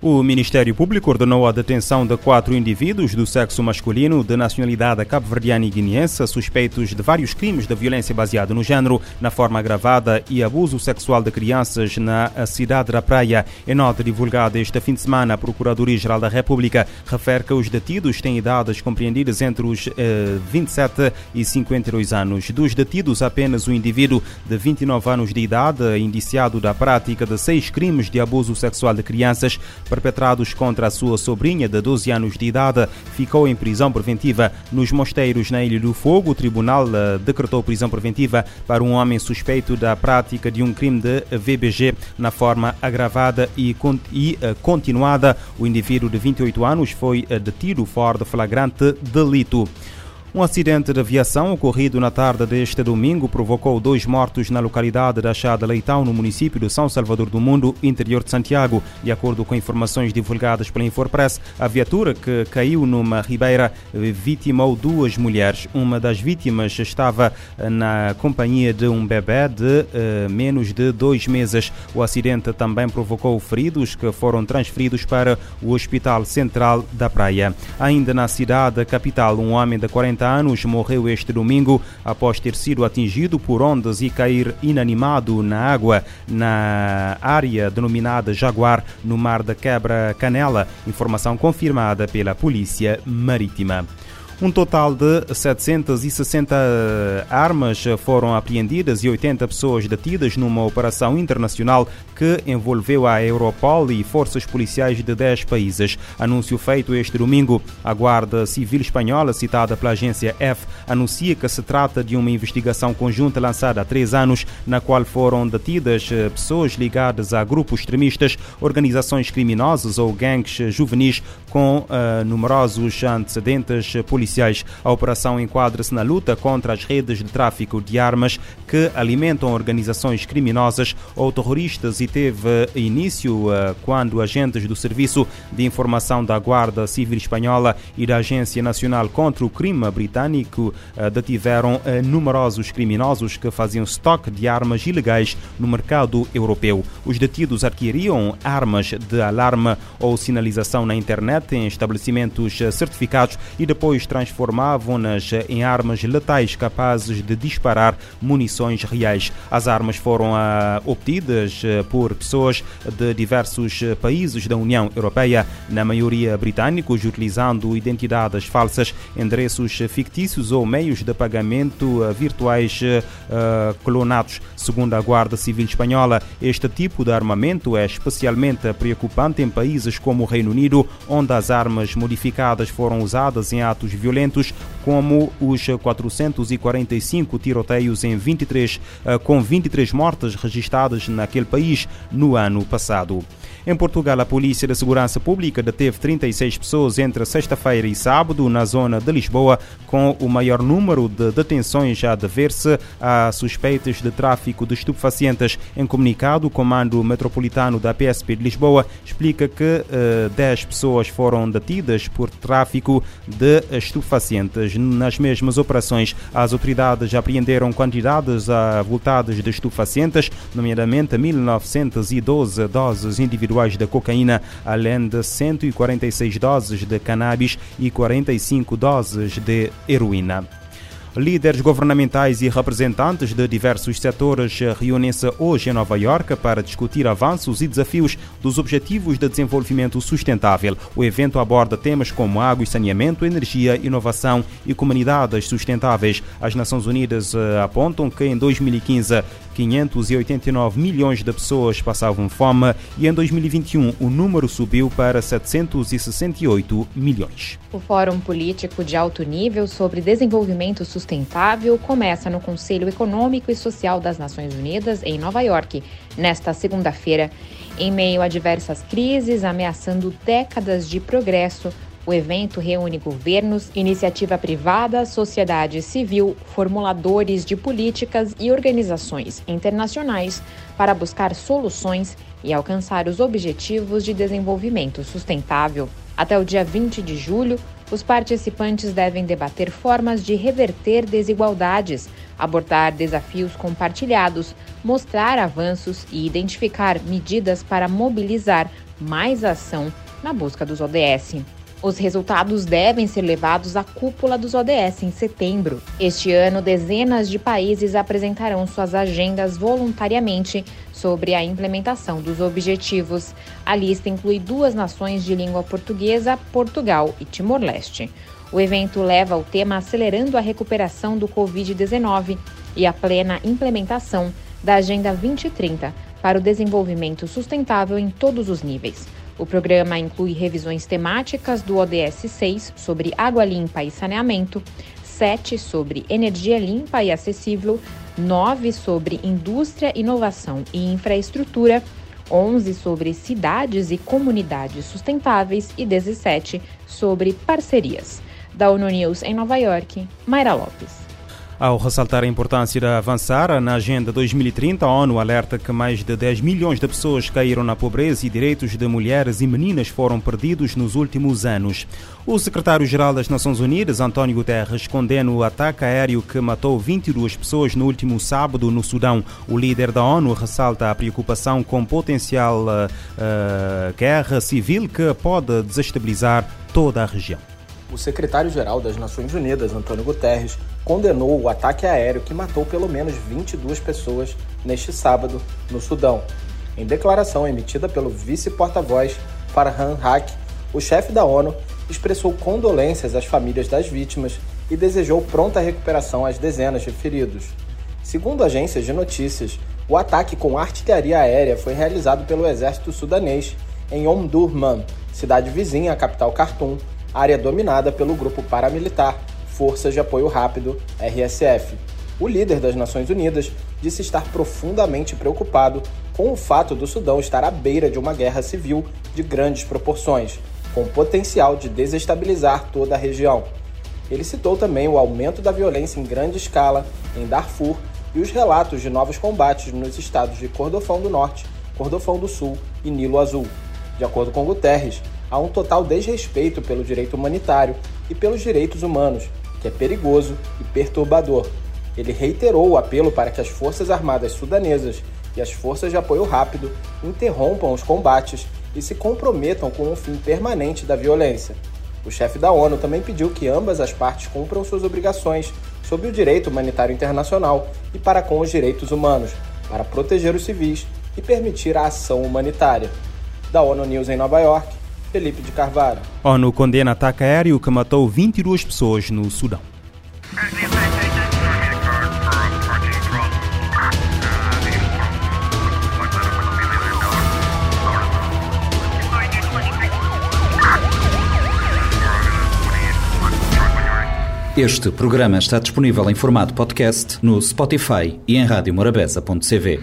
O Ministério Público ordenou a detenção de quatro indivíduos do sexo masculino de nacionalidade cabo-verdiana e guineense suspeitos de vários crimes de violência baseada no género, na forma agravada e abuso sexual de crianças na cidade da Praia. Em nota divulgada este fim de semana, a Procuradoria-Geral da República refere que os detidos têm idades compreendidas entre os eh, 27 e 52 anos. Dos detidos, apenas o indivíduo de 29 anos de idade, indiciado da prática de seis crimes de abuso sexual de crianças, perpetrados contra a sua sobrinha de 12 anos de idade, ficou em prisão preventiva nos mosteiros na Ilha do Fogo. O tribunal uh, decretou prisão preventiva para um homem suspeito da prática de um crime de VBG na forma agravada e, e uh, continuada. O indivíduo de 28 anos foi uh, detido fora de flagrante delito. Um acidente de aviação ocorrido na tarde deste domingo provocou dois mortos na localidade da Chada Leitão, no município de São Salvador do Mundo, interior de Santiago. De acordo com informações divulgadas pela Infopress, a viatura que caiu numa ribeira vitimou duas mulheres. Uma das vítimas estava na companhia de um bebê de uh, menos de dois meses. O acidente também provocou feridos que foram transferidos para o Hospital Central da Praia. Ainda na cidade capital, um homem de 40 anos morreu este domingo após ter sido atingido por ondas e cair inanimado na água na área denominada Jaguar, no mar da Quebra-Canela. Informação confirmada pela Polícia Marítima. Um total de 760 armas foram apreendidas e 80 pessoas detidas numa operação internacional que envolveu a Europol e forças policiais de 10 países. Anúncio feito este domingo, a Guarda Civil Espanhola, citada pela agência F, anuncia que se trata de uma investigação conjunta lançada há três anos, na qual foram detidas pessoas ligadas a grupos extremistas, organizações criminosas ou gangues juvenis com uh, numerosos antecedentes policiais policiais. A operação enquadra-se na luta contra as redes de tráfico de armas que alimentam organizações criminosas ou terroristas e teve início uh, quando agentes do Serviço de Informação da Guarda Civil Espanhola e da Agência Nacional contra o Crime Britânico uh, detiveram uh, numerosos criminosos que faziam estoque de armas ilegais no mercado europeu. Os detidos adquiriam armas de alarme ou sinalização na internet em estabelecimentos certificados e depois transformavam-nas em armas letais capazes de disparar munições reais. As armas foram uh, obtidas uh, por pessoas de diversos países da União Europeia, na maioria britânicos, utilizando identidades falsas, endereços fictícios ou meios de pagamento virtuais clonados. Segundo a Guarda Civil Espanhola, este tipo de armamento é especialmente preocupante em países como o Reino Unido, onde as armas modificadas foram usadas em atos violentos, violentos como os 445 tiroteios em 23, com 23 mortes registradas naquele país no ano passado. Em Portugal, a Polícia de Segurança Pública deteve 36 pessoas entre sexta-feira e sábado na zona de Lisboa, com o maior número de detenções a dever-se a suspeitas de tráfico de estupefacientes. Em comunicado, o Comando Metropolitano da PSP de Lisboa explica que uh, 10 pessoas foram detidas por tráfico de estupefacientes. Nas mesmas operações, as autoridades apreenderam quantidades avultadas de estupefacientes, nomeadamente 1912 doses individuais de cocaína, além de 146 doses de cannabis e 45 doses de heroína. Líderes governamentais e representantes de diversos setores reúnem-se hoje em Nova York para discutir avanços e desafios dos Objetivos de Desenvolvimento Sustentável. O evento aborda temas como água e saneamento, energia, inovação e comunidades sustentáveis. As Nações Unidas apontam que em 2015 589 milhões de pessoas passavam fome e em 2021 o número subiu para 768 milhões. O Fórum Político de Alto Nível sobre Desenvolvimento Sustentável começa no Conselho Econômico e Social das Nações Unidas, em Nova York, nesta segunda-feira. Em meio a diversas crises ameaçando décadas de progresso, o evento reúne governos, iniciativa privada, sociedade civil, formuladores de políticas e organizações internacionais para buscar soluções e alcançar os objetivos de desenvolvimento sustentável. Até o dia 20 de julho, os participantes devem debater formas de reverter desigualdades, abordar desafios compartilhados, mostrar avanços e identificar medidas para mobilizar mais ação na busca dos ODS. Os resultados devem ser levados à cúpula dos ODS em setembro. Este ano, dezenas de países apresentarão suas agendas voluntariamente sobre a implementação dos objetivos. A lista inclui duas nações de língua portuguesa, Portugal e Timor-Leste. O evento leva o tema Acelerando a Recuperação do Covid-19 e a plena implementação da Agenda 2030 para o desenvolvimento sustentável em todos os níveis. O programa inclui revisões temáticas do ODS 6 sobre água limpa e saneamento, 7 sobre energia limpa e acessível, 9 sobre indústria, inovação e infraestrutura, 11 sobre cidades e comunidades sustentáveis e 17 sobre parcerias. Da ONU News em Nova York, Mayra Lopes. Ao ressaltar a importância de avançar na Agenda 2030, a ONU alerta que mais de 10 milhões de pessoas caíram na pobreza e direitos de mulheres e meninas foram perdidos nos últimos anos. O secretário-geral das Nações Unidas, António Guterres, condena o ataque aéreo que matou 22 pessoas no último sábado no Sudão. O líder da ONU ressalta a preocupação com potencial uh, guerra civil que pode desestabilizar toda a região. O secretário-geral das Nações Unidas, Antônio Guterres, condenou o ataque aéreo que matou pelo menos 22 pessoas neste sábado no Sudão. Em declaração emitida pelo vice-porta-voz Farhan Haq, o chefe da ONU expressou condolências às famílias das vítimas e desejou pronta recuperação às dezenas de feridos. Segundo agências de notícias, o ataque com artilharia aérea foi realizado pelo exército sudanês em Omdurman, cidade vizinha à capital Khartoum, área dominada pelo grupo paramilitar Forças de Apoio Rápido, RSF. O líder das Nações Unidas disse estar profundamente preocupado com o fato do Sudão estar à beira de uma guerra civil de grandes proporções, com potencial de desestabilizar toda a região. Ele citou também o aumento da violência em grande escala em Darfur e os relatos de novos combates nos estados de Cordofão do Norte, Cordofão do Sul e Nilo Azul. De acordo com Guterres, há um total desrespeito pelo direito humanitário e pelos direitos humanos, que é perigoso e perturbador. Ele reiterou o apelo para que as Forças Armadas sudanesas e as forças de apoio rápido interrompam os combates e se comprometam com um fim permanente da violência. O chefe da ONU também pediu que ambas as partes cumpram suas obrigações sob o direito humanitário internacional e para com os direitos humanos, para proteger os civis e permitir a ação humanitária. Da ONU News em Nova York, Felipe de Carvalho. ONU condena ataque aéreo que matou 22 pessoas no Sudão. Este programa está disponível em formato podcast no Spotify e em radiomorabeza.cv.